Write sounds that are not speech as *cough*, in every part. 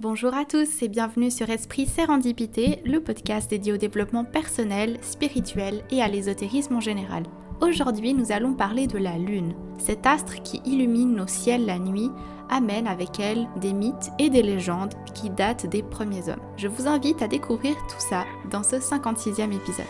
Bonjour à tous et bienvenue sur Esprit Sérendipité, le podcast dédié au développement personnel, spirituel et à l'ésotérisme en général. Aujourd'hui, nous allons parler de la Lune. Cet astre qui illumine nos ciels la nuit amène avec elle des mythes et des légendes qui datent des premiers hommes. Je vous invite à découvrir tout ça dans ce 56e épisode.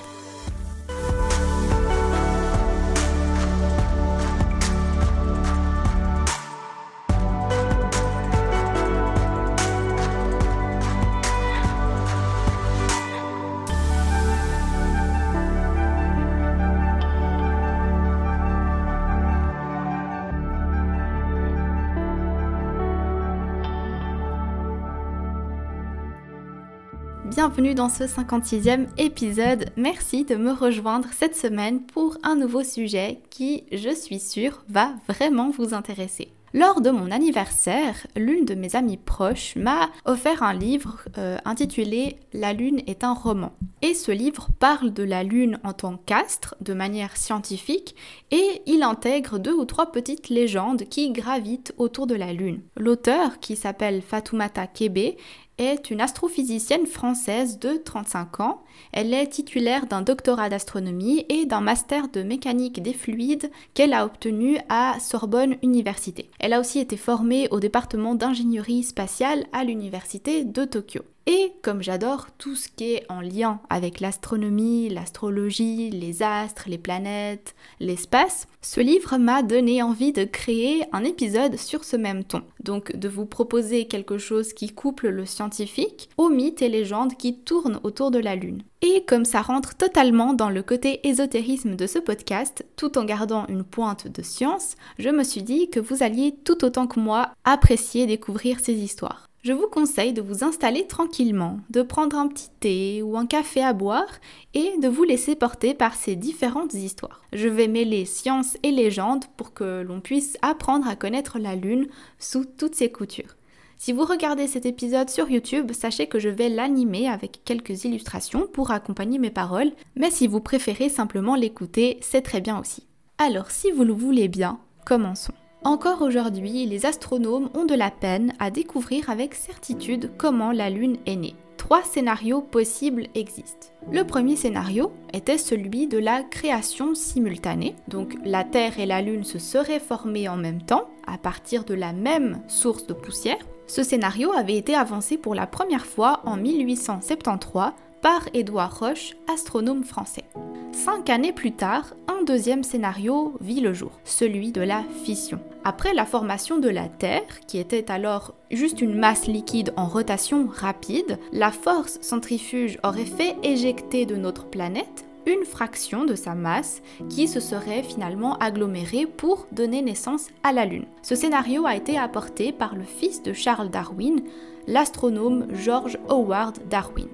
Bienvenue dans ce 56e épisode. Merci de me rejoindre cette semaine pour un nouveau sujet qui, je suis sûre, va vraiment vous intéresser. Lors de mon anniversaire, l'une de mes amies proches m'a offert un livre euh, intitulé La Lune est un roman. Et ce livre parle de la Lune en tant qu'astre de manière scientifique et il intègre deux ou trois petites légendes qui gravitent autour de la Lune. L'auteur, qui s'appelle Fatoumata Kebe, est une astrophysicienne française de 35 ans. Elle est titulaire d'un doctorat d'astronomie et d'un master de mécanique des fluides qu'elle a obtenu à Sorbonne Université. Elle a aussi été formée au département d'ingénierie spatiale à l'Université de Tokyo. Et comme j'adore tout ce qui est en lien avec l'astronomie, l'astrologie, les astres, les planètes, l'espace, ce livre m'a donné envie de créer un épisode sur ce même ton. Donc de vous proposer quelque chose qui couple le scientifique aux mythes et légendes qui tournent autour de la Lune. Et comme ça rentre totalement dans le côté ésotérisme de ce podcast, tout en gardant une pointe de science, je me suis dit que vous alliez tout autant que moi apprécier découvrir ces histoires. Je vous conseille de vous installer tranquillement, de prendre un petit thé ou un café à boire et de vous laisser porter par ces différentes histoires. Je vais mêler science et légende pour que l'on puisse apprendre à connaître la Lune sous toutes ses coutures. Si vous regardez cet épisode sur YouTube, sachez que je vais l'animer avec quelques illustrations pour accompagner mes paroles, mais si vous préférez simplement l'écouter, c'est très bien aussi. Alors si vous le voulez bien, commençons. Encore aujourd'hui, les astronomes ont de la peine à découvrir avec certitude comment la Lune est née. Trois scénarios possibles existent. Le premier scénario était celui de la création simultanée, donc la Terre et la Lune se seraient formées en même temps, à partir de la même source de poussière. Ce scénario avait été avancé pour la première fois en 1873 par Édouard Roche, astronome français. Cinq années plus tard, un deuxième scénario vit le jour, celui de la fission. Après la formation de la Terre, qui était alors juste une masse liquide en rotation rapide, la force centrifuge aurait fait éjecter de notre planète une fraction de sa masse qui se serait finalement agglomérée pour donner naissance à la Lune. Ce scénario a été apporté par le fils de Charles Darwin, l'astronome George Howard Darwin.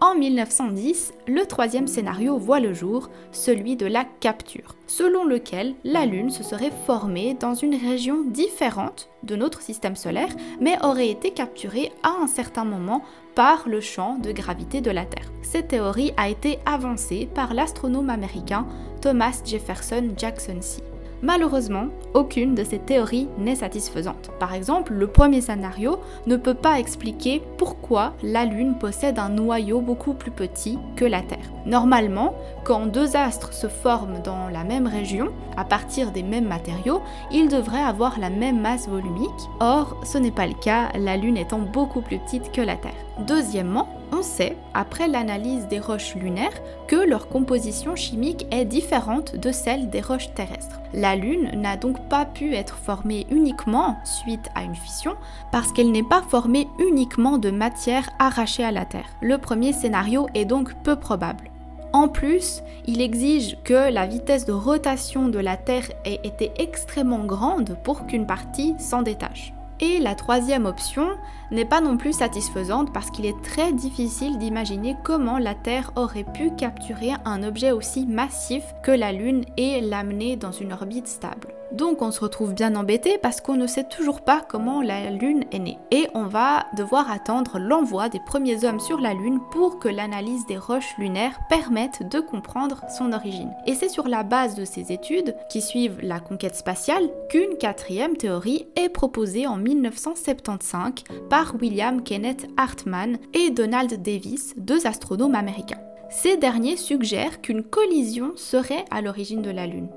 En 1910, le troisième scénario voit le jour, celui de la capture, selon lequel la Lune se serait formée dans une région différente de notre système solaire, mais aurait été capturée à un certain moment par le champ de gravité de la Terre. Cette théorie a été avancée par l'astronome américain Thomas Jefferson Jackson C. Malheureusement, aucune de ces théories n'est satisfaisante. Par exemple, le premier scénario ne peut pas expliquer pourquoi la Lune possède un noyau beaucoup plus petit que la Terre. Normalement, quand deux astres se forment dans la même région, à partir des mêmes matériaux, ils devraient avoir la même masse volumique. Or, ce n'est pas le cas, la Lune étant beaucoup plus petite que la Terre. Deuxièmement, on sait, après l'analyse des roches lunaires, que leur composition chimique est différente de celle des roches terrestres. La Lune n'a donc pas pu être formée uniquement suite à une fission, parce qu'elle n'est pas formée uniquement de matière arrachée à la Terre. Le premier scénario est donc peu probable. En plus, il exige que la vitesse de rotation de la Terre ait été extrêmement grande pour qu'une partie s'en détache. Et la troisième option n'est pas non plus satisfaisante parce qu'il est très difficile d'imaginer comment la Terre aurait pu capturer un objet aussi massif que la Lune et l'amener dans une orbite stable. Donc on se retrouve bien embêté parce qu'on ne sait toujours pas comment la Lune est née. Et on va devoir attendre l'envoi des premiers hommes sur la Lune pour que l'analyse des roches lunaires permette de comprendre son origine. Et c'est sur la base de ces études, qui suivent la conquête spatiale, qu'une quatrième théorie est proposée en 1975 par William Kenneth Hartman et Donald Davis, deux astronomes américains. Ces derniers suggèrent qu'une collision serait à l'origine de la Lune.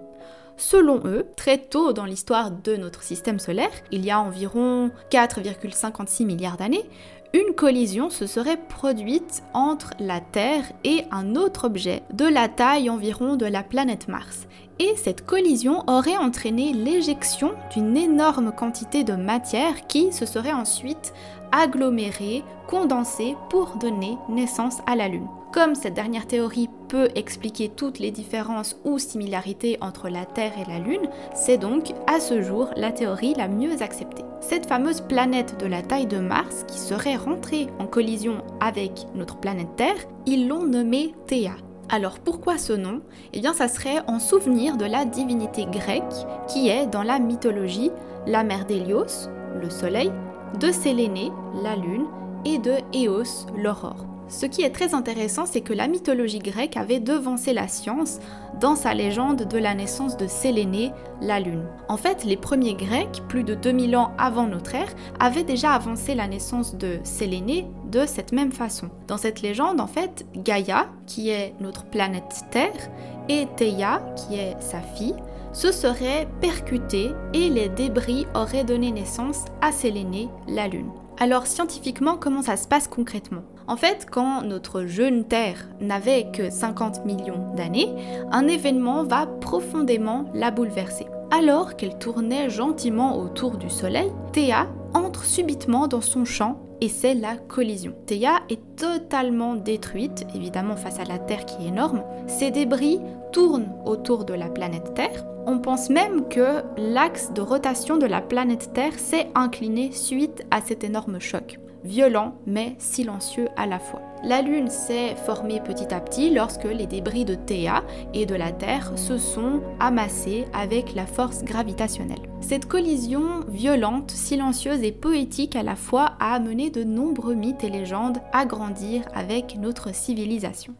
Selon eux, très tôt dans l'histoire de notre système solaire, il y a environ 4,56 milliards d'années, une collision se serait produite entre la Terre et un autre objet de la taille environ de la planète Mars. Et cette collision aurait entraîné l'éjection d'une énorme quantité de matière qui se serait ensuite agglomérée, condensée pour donner naissance à la Lune. Comme cette dernière théorie peut expliquer toutes les différences ou similarités entre la Terre et la Lune, c'est donc à ce jour la théorie la mieux acceptée. Cette fameuse planète de la taille de Mars qui serait rentrée en collision avec notre planète Terre, ils l'ont nommée Théa. Alors pourquoi ce nom? Eh bien ça serait en souvenir de la divinité grecque qui est dans la mythologie la mère d'Hélios, le soleil, de Sélénée, la lune, et de Éos, l'aurore. Ce qui est très intéressant, c'est que la mythologie grecque avait devancé la science dans sa légende de la naissance de Sélénée, la Lune. En fait, les premiers Grecs, plus de 2000 ans avant notre ère, avaient déjà avancé la naissance de Sélénée de cette même façon. Dans cette légende, en fait, Gaïa, qui est notre planète Terre, et Theia, qui est sa fille, se seraient percutés et les débris auraient donné naissance à Sélénée, la Lune. Alors scientifiquement, comment ça se passe concrètement? En fait, quand notre jeune Terre n'avait que 50 millions d'années, un événement va profondément la bouleverser. Alors qu'elle tournait gentiment autour du Soleil, Théa entre subitement dans son champ et c'est la collision. Théa est totalement détruite, évidemment face à la Terre qui est énorme. Ses débris tournent autour de la planète Terre. On pense même que l'axe de rotation de la planète Terre s'est incliné suite à cet énorme choc violent mais silencieux à la fois. La Lune s'est formée petit à petit lorsque les débris de Théa et de la Terre se sont amassés avec la force gravitationnelle. Cette collision violente, silencieuse et poétique à la fois a amené de nombreux mythes et légendes à grandir avec notre civilisation.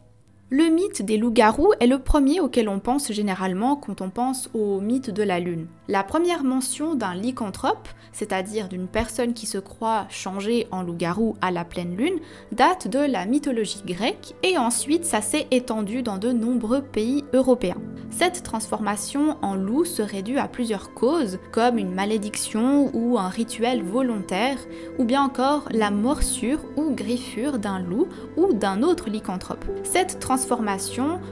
Le mythe des loups-garous est le premier auquel on pense généralement quand on pense au mythe de la Lune. La première mention d'un lycanthrope, c'est-à-dire d'une personne qui se croit changée en loup-garou à la pleine lune, date de la mythologie grecque et ensuite ça s'est étendu dans de nombreux pays européens. Cette transformation en loup serait due à plusieurs causes, comme une malédiction ou un rituel volontaire, ou bien encore la morsure ou griffure d'un loup ou d'un autre lycanthrope.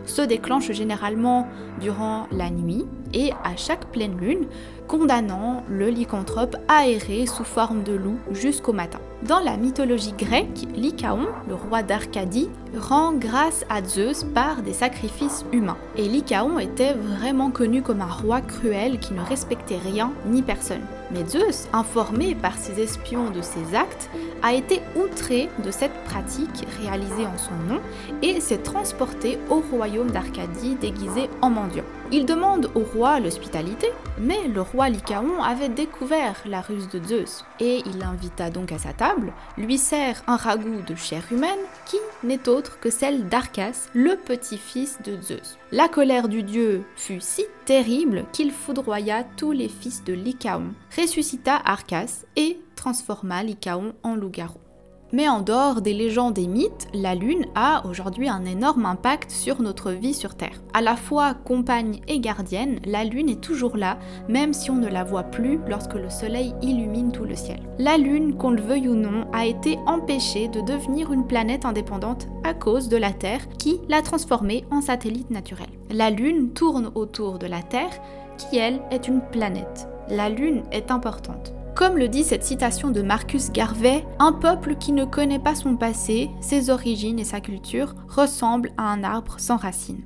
Se déclenche généralement durant la nuit et à chaque pleine lune, condamnant le lycanthrope à errer sous forme de loup jusqu'au matin. Dans la mythologie grecque, Lycaon, le roi d'Arcadie, rend grâce à Zeus par des sacrifices humains. Et Lycaon était vraiment connu comme un roi cruel qui ne respectait rien ni personne. Mais Zeus, informé par ses espions de ses actes, a été outré de cette pratique réalisée en son nom et s'est transporté au royaume d'Arcadie déguisé en mendiant. Il demande au roi l'hospitalité, mais le roi Lycaon avait découvert la ruse de Zeus et il l'invita donc à sa table, lui sert un ragoût de chair humaine qui n'est autre que celle d'Arcas, le petit-fils de Zeus. La colère du dieu fut si terrible qu'il foudroya tous les fils de Lycaon, ressuscita Arcas et transforma Lycaon en loup-garou. Mais en dehors des légendes et mythes, la Lune a aujourd'hui un énorme impact sur notre vie sur Terre. À la fois compagne et gardienne, la Lune est toujours là, même si on ne la voit plus lorsque le Soleil illumine tout le ciel. La Lune, qu'on le veuille ou non, a été empêchée de devenir une planète indépendante à cause de la Terre qui l'a transformée en satellite naturel. La Lune tourne autour de la Terre qui, elle, est une planète. La Lune est importante. Comme le dit cette citation de Marcus Garvey, un peuple qui ne connaît pas son passé, ses origines et sa culture ressemble à un arbre sans racines.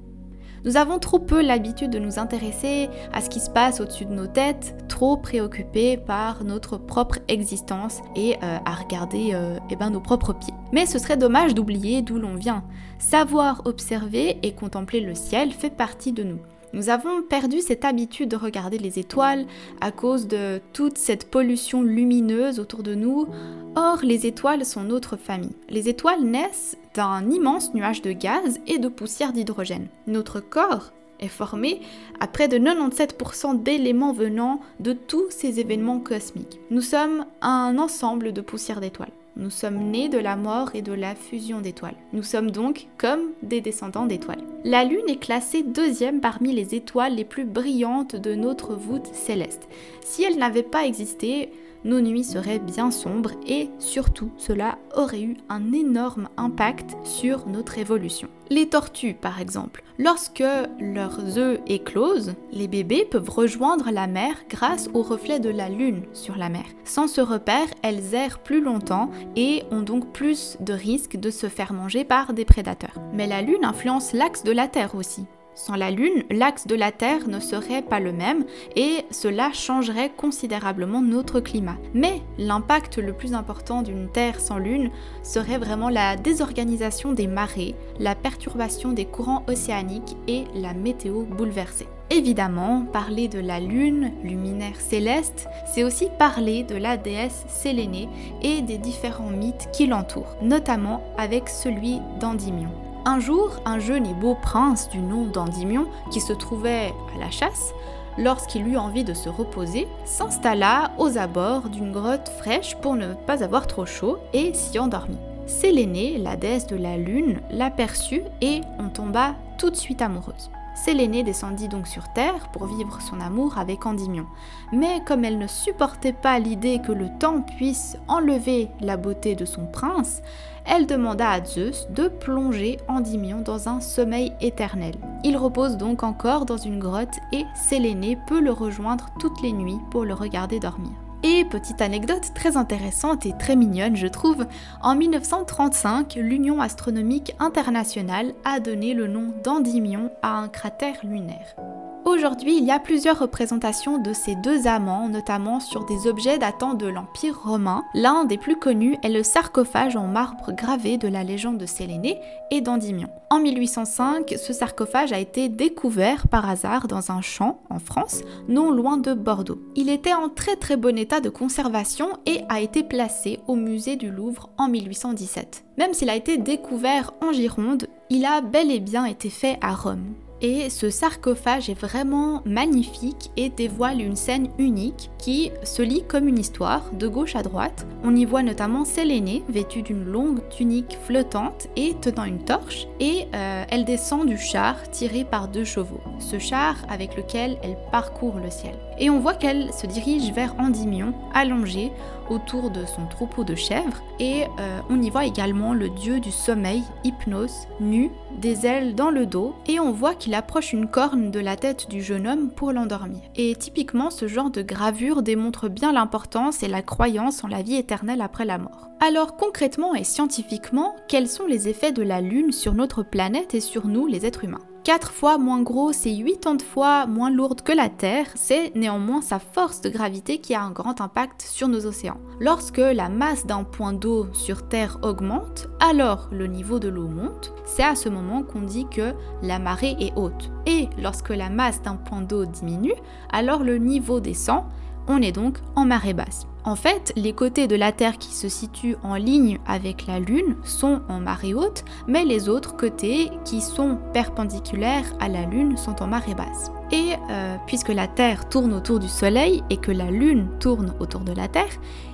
Nous avons trop peu l'habitude de nous intéresser à ce qui se passe au-dessus de nos têtes, trop préoccupés par notre propre existence et euh, à regarder euh, eh ben, nos propres pieds. Mais ce serait dommage d'oublier d'où l'on vient. Savoir observer et contempler le ciel fait partie de nous. Nous avons perdu cette habitude de regarder les étoiles à cause de toute cette pollution lumineuse autour de nous. Or, les étoiles sont notre famille. Les étoiles naissent d'un immense nuage de gaz et de poussière d'hydrogène. Notre corps est formé à près de 97% d'éléments venant de tous ces événements cosmiques. Nous sommes un ensemble de poussière d'étoiles. Nous sommes nés de la mort et de la fusion d'étoiles. Nous sommes donc comme des descendants d'étoiles. La Lune est classée deuxième parmi les étoiles les plus brillantes de notre voûte céleste. Si elle n'avait pas existé, nos nuits seraient bien sombres et surtout cela aurait eu un énorme impact sur notre évolution. Les tortues par exemple, lorsque leurs œufs éclosent, les bébés peuvent rejoindre la mer grâce au reflet de la lune sur la mer. Sans ce repère, elles errent plus longtemps et ont donc plus de risques de se faire manger par des prédateurs. Mais la lune influence l'axe de la Terre aussi. Sans la Lune, l'axe de la Terre ne serait pas le même et cela changerait considérablement notre climat. Mais l'impact le plus important d'une Terre sans Lune serait vraiment la désorganisation des marées, la perturbation des courants océaniques et la météo bouleversée. Évidemment, parler de la Lune, luminaire céleste, c'est aussi parler de la déesse Sélénée et des différents mythes qui l'entourent, notamment avec celui d'Endymion. Un jour, un jeune et beau prince du nom d'Endymion, qui se trouvait à la chasse, lorsqu'il eut envie de se reposer, s'installa aux abords d'une grotte fraîche pour ne pas avoir trop chaud et s'y endormit. Sélénée, la déesse de la lune, l'aperçut et on tomba tout de suite amoureuse. Sélénée descendit donc sur Terre pour vivre son amour avec Endymion. Mais comme elle ne supportait pas l'idée que le temps puisse enlever la beauté de son prince, elle demanda à Zeus de plonger Endymion dans un sommeil éternel. Il repose donc encore dans une grotte et Sélénée peut le rejoindre toutes les nuits pour le regarder dormir. Et petite anecdote très intéressante et très mignonne, je trouve, en 1935, l'Union astronomique internationale a donné le nom d'Endymion à un cratère lunaire. Aujourd'hui, il y a plusieurs représentations de ces deux amants, notamment sur des objets datant de l'Empire romain. L'un des plus connus est le sarcophage en marbre gravé de la légende de Sélénée et d'Endymion. En 1805, ce sarcophage a été découvert par hasard dans un champ en France, non loin de Bordeaux. Il était en très très bon état de conservation et a été placé au musée du Louvre en 1817. Même s'il a été découvert en Gironde, il a bel et bien été fait à Rome. Et ce sarcophage est vraiment magnifique et dévoile une scène unique qui se lit comme une histoire de gauche à droite. On y voit notamment Sélénée vêtue d'une longue tunique flottante et tenant une torche et euh, elle descend du char tiré par deux chevaux. Ce char avec lequel elle parcourt le ciel. Et on voit qu'elle se dirige vers Endymion allongé autour de son troupeau de chèvres et euh, on y voit également le dieu du sommeil, Hypnos, nu, des ailes dans le dos et on voit qu'il approche une corne de la tête du jeune homme pour l'endormir. Et typiquement ce genre de gravure démontre bien l'importance et la croyance en la vie éternelle après la mort. Alors concrètement et scientifiquement, quels sont les effets de la Lune sur notre planète et sur nous les êtres humains? 4 fois moins grosse et 80 fois moins lourde que la Terre, c'est néanmoins sa force de gravité qui a un grand impact sur nos océans. Lorsque la masse d'un point d'eau sur Terre augmente, alors le niveau de l'eau monte. C'est à ce moment qu'on dit que la marée est haute. Et lorsque la masse d'un point d'eau diminue, alors le niveau descend. On est donc en marée basse. En fait, les côtés de la Terre qui se situent en ligne avec la Lune sont en marée haute, mais les autres côtés qui sont perpendiculaires à la Lune sont en marée basse. Et euh, puisque la Terre tourne autour du Soleil et que la Lune tourne autour de la Terre,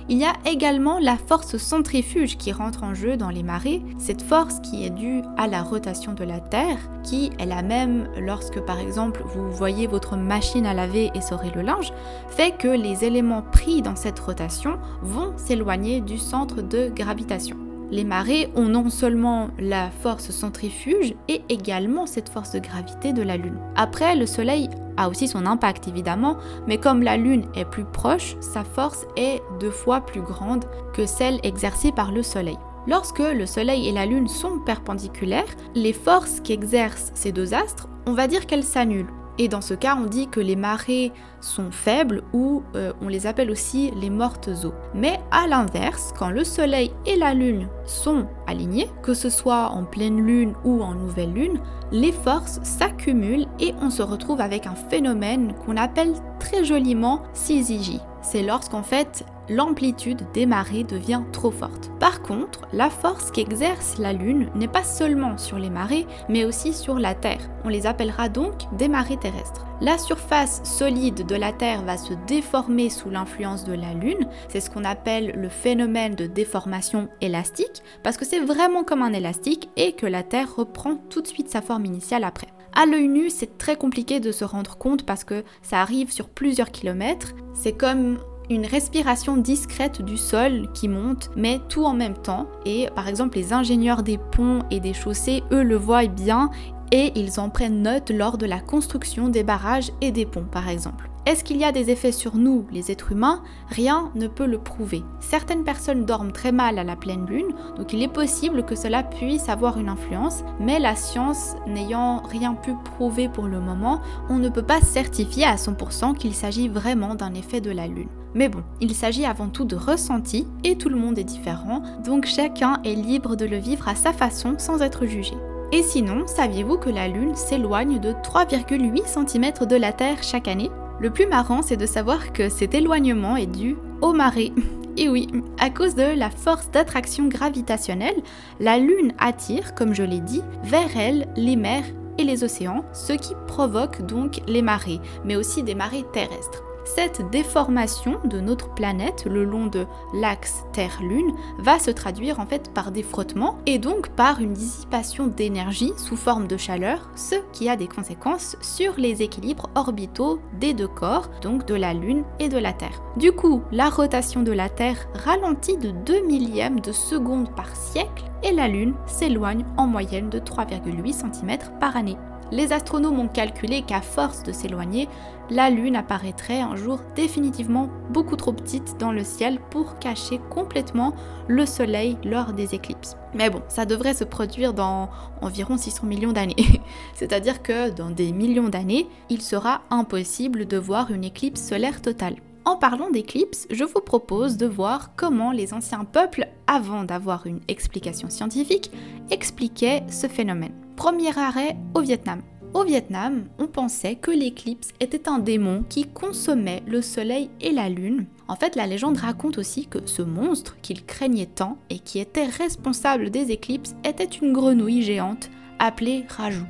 il y a également la force centrifuge qui rentre en jeu dans les marées, cette force qui est due à la rotation de la Terre, qui est la même lorsque par exemple vous voyez votre machine à laver et saurer le linge, fait que les éléments pris dans cette rotation vont s'éloigner du centre de gravitation. Les marées ont non seulement la force centrifuge et également cette force de gravité de la Lune. Après, le Soleil a aussi son impact évidemment, mais comme la Lune est plus proche, sa force est deux fois plus grande que celle exercée par le Soleil. Lorsque le Soleil et la Lune sont perpendiculaires, les forces qu'exercent ces deux astres, on va dire qu'elles s'annulent. Et dans ce cas, on dit que les marées sont faibles ou euh, on les appelle aussi les mortes eaux. Mais à l'inverse, quand le Soleil et la Lune sont alignés, que ce soit en pleine Lune ou en nouvelle Lune, les forces s'accumulent et on se retrouve avec un phénomène qu'on appelle très joliment syzygie. C'est lorsqu'en fait l'amplitude des marées devient trop forte. Par contre, la force qu'exerce la Lune n'est pas seulement sur les marées, mais aussi sur la Terre. On les appellera donc des marées terrestres. La surface solide de la Terre va se déformer sous l'influence de la Lune, c'est ce qu'on appelle le phénomène de déformation élastique, parce que c'est vraiment comme un élastique et que la Terre reprend tout de suite sa forme initiale après. À l'œil nu, c'est très compliqué de se rendre compte parce que ça arrive sur plusieurs kilomètres. C'est comme une respiration discrète du sol qui monte, mais tout en même temps. Et par exemple, les ingénieurs des ponts et des chaussées, eux, le voient bien et ils en prennent note lors de la construction des barrages et des ponts, par exemple. Est-ce qu'il y a des effets sur nous, les êtres humains? Rien ne peut le prouver. Certaines personnes dorment très mal à la pleine lune, donc il est possible que cela puisse avoir une influence, mais la science n'ayant rien pu prouver pour le moment, on ne peut pas certifier à 100% qu'il s'agit vraiment d'un effet de la lune. Mais bon, il s'agit avant tout de ressenti et tout le monde est différent, donc chacun est libre de le vivre à sa façon sans être jugé. Et sinon, saviez-vous que la Lune s'éloigne de 3,8 cm de la Terre chaque année? Le plus marrant, c'est de savoir que cet éloignement est dû aux marées. *laughs* Et oui, à cause de la force d'attraction gravitationnelle, la Lune attire, comme je l'ai dit, vers elle les mers et les océans, ce qui provoque donc les marées, mais aussi des marées terrestres. Cette déformation de notre planète le long de l'axe Terre-Lune va se traduire en fait par des frottements et donc par une dissipation d'énergie sous forme de chaleur, ce qui a des conséquences sur les équilibres orbitaux des deux corps, donc de la Lune et de la Terre. Du coup, la rotation de la Terre ralentit de 2 millièmes de seconde par siècle et la Lune s'éloigne en moyenne de 3,8 cm par année les astronomes ont calculé qu'à force de s'éloigner, la Lune apparaîtrait un jour définitivement beaucoup trop petite dans le ciel pour cacher complètement le Soleil lors des éclipses. Mais bon, ça devrait se produire dans environ 600 millions d'années. *laughs* C'est-à-dire que dans des millions d'années, il sera impossible de voir une éclipse solaire totale. En parlant d'éclipses, je vous propose de voir comment les anciens peuples, avant d'avoir une explication scientifique, expliquaient ce phénomène. Premier arrêt au Vietnam. Au Vietnam, on pensait que l'éclipse était un démon qui consommait le soleil et la lune. En fait, la légende raconte aussi que ce monstre qu'il craignait tant et qui était responsable des éclipses était une grenouille géante appelée Raju.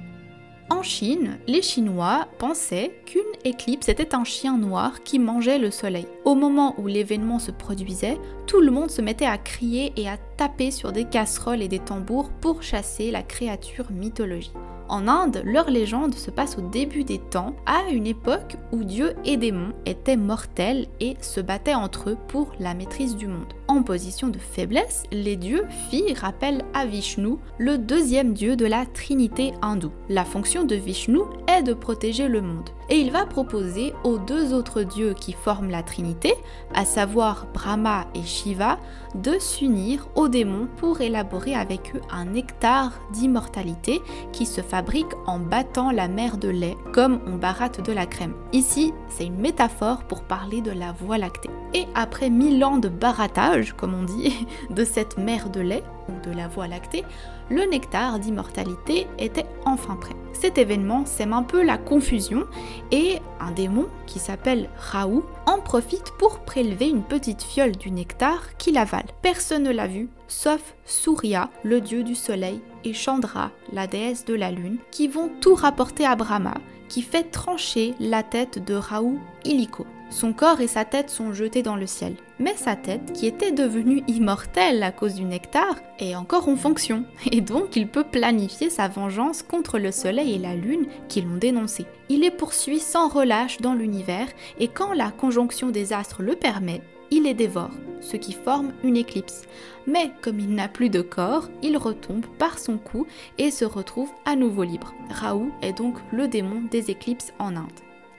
En Chine, les Chinois pensaient qu'une éclipse était un chien noir qui mangeait le soleil. Au moment où l'événement se produisait, tout le monde se mettait à crier et à taper sur des casseroles et des tambours pour chasser la créature mythologique. En Inde, leur légende se passe au début des temps, à une époque où Dieu et démons étaient mortels et se battaient entre eux pour la maîtrise du monde. En position de faiblesse, les dieux firent appel à Vishnu, le deuxième dieu de la trinité hindoue. La fonction de Vishnu est de protéger le monde. Et il va proposer aux deux autres dieux qui forment la trinité, à savoir Brahma et Shiva, de s'unir aux démons pour élaborer avec eux un nectar d'immortalité qui se fabrique en battant la mer de lait comme on baratte de la crème. Ici, c'est une métaphore pour parler de la voie lactée. Et après mille ans de barattage, comme on dit, *laughs* de cette mer de lait, ou de la voie lactée, le nectar d'immortalité était enfin prêt. Cet événement sème un peu la confusion et un démon qui s'appelle Raoult en profite pour prélever une petite fiole du nectar qu'il avale. Personne ne l'a vu, sauf Surya, le dieu du soleil, et Chandra, la déesse de la lune, qui vont tout rapporter à Brahma, qui fait trancher la tête de Raoult illico. Son corps et sa tête sont jetés dans le ciel. Mais sa tête, qui était devenue immortelle à cause du nectar, est encore en fonction. Et donc il peut planifier sa vengeance contre le soleil et la lune qui l'ont dénoncé. Il les poursuit sans relâche dans l'univers et quand la conjonction des astres le permet, il les dévore, ce qui forme une éclipse. Mais comme il n'a plus de corps, il retombe par son cou et se retrouve à nouveau libre. Raoult est donc le démon des éclipses en Inde.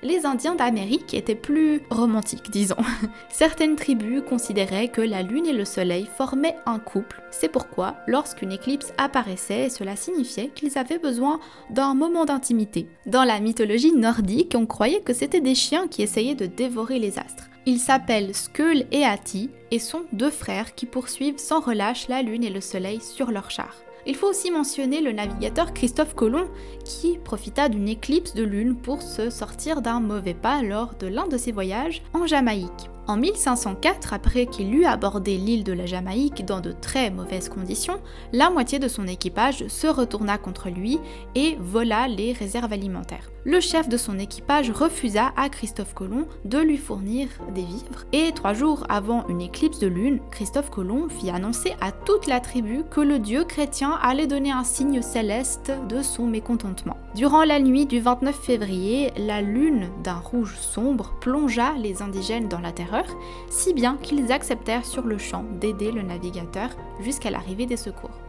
les Indiens d'Amérique étaient plus romantiques, disons. *laughs* Certaines tribus considéraient que la Lune et le Soleil formaient un couple. C'est pourquoi, lorsqu'une éclipse apparaissait, cela signifiait qu'ils avaient besoin d'un moment d'intimité. Dans la mythologie nordique, on croyait que c'était des chiens qui essayaient de dévorer les astres. Ils s'appellent Skull et Ati et sont deux frères qui poursuivent sans relâche la Lune et le Soleil sur leur char. Il faut aussi mentionner le navigateur Christophe Colomb qui profita d'une éclipse de lune pour se sortir d'un mauvais pas lors de l'un de ses voyages en Jamaïque. En 1504, après qu'il eut abordé l'île de la Jamaïque dans de très mauvaises conditions, la moitié de son équipage se retourna contre lui et vola les réserves alimentaires. Le chef de son équipage refusa à Christophe Colomb de lui fournir des vivres et trois jours avant une éclipse de lune, Christophe Colomb fit annoncer à toute la tribu que le dieu chrétien allait donner un signe céleste de son mécontentement. Durant la nuit du 29 février, la lune d'un rouge sombre plongea les indigènes dans la terre si bien qu'ils acceptèrent sur le champ d'aider le navigateur jusqu'à l'arrivée des secours.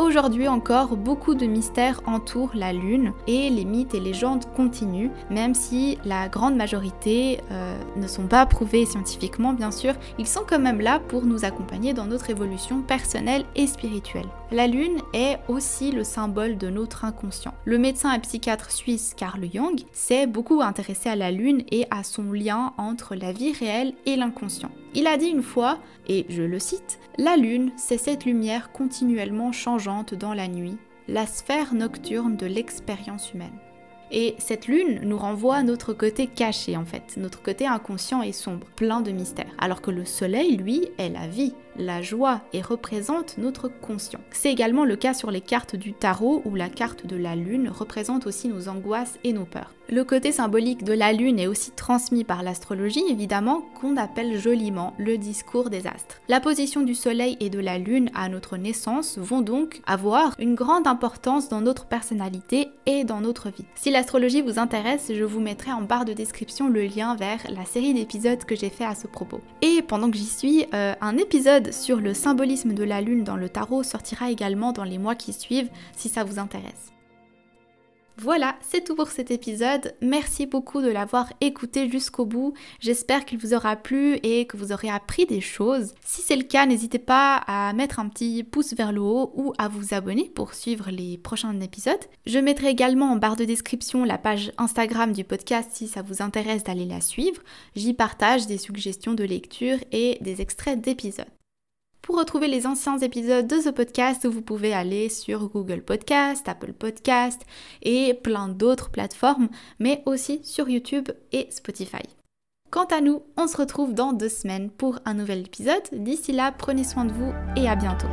Aujourd'hui encore, beaucoup de mystères entourent la Lune et les mythes et légendes continuent, même si la grande majorité euh, ne sont pas prouvés scientifiquement bien sûr, ils sont quand même là pour nous accompagner dans notre évolution personnelle et spirituelle. La Lune est aussi le symbole de notre inconscient. Le médecin et psychiatre suisse Carl Jung s'est beaucoup intéressé à la Lune et à son lien entre la vie réelle et l'inconscient. Il a dit une fois, et je le cite, La Lune, c'est cette lumière continuellement changeante dans la nuit, la sphère nocturne de l'expérience humaine. Et cette lune nous renvoie à notre côté caché en fait, notre côté inconscient et sombre, plein de mystères. Alors que le soleil, lui, est la vie, la joie et représente notre conscient. C'est également le cas sur les cartes du tarot où la carte de la lune représente aussi nos angoisses et nos peurs. Le côté symbolique de la lune est aussi transmis par l'astrologie évidemment qu'on appelle joliment le discours des astres. La position du soleil et de la lune à notre naissance vont donc avoir une grande importance dans notre personnalité et dans notre vie. Si l'astrologie vous intéresse, je vous mettrai en barre de description le lien vers la série d'épisodes que j'ai fait à ce propos. Et pendant que j'y suis, euh, un épisode sur le symbolisme de la lune dans le tarot sortira également dans les mois qui suivent si ça vous intéresse. Voilà, c'est tout pour cet épisode. Merci beaucoup de l'avoir écouté jusqu'au bout. J'espère qu'il vous aura plu et que vous aurez appris des choses. Si c'est le cas, n'hésitez pas à mettre un petit pouce vers le haut ou à vous abonner pour suivre les prochains épisodes. Je mettrai également en barre de description la page Instagram du podcast si ça vous intéresse d'aller la suivre. J'y partage des suggestions de lecture et des extraits d'épisodes. Pour retrouver les anciens épisodes de ce podcast, vous pouvez aller sur Google Podcast, Apple Podcast et plein d'autres plateformes, mais aussi sur YouTube et Spotify. Quant à nous, on se retrouve dans deux semaines pour un nouvel épisode. D'ici là, prenez soin de vous et à bientôt.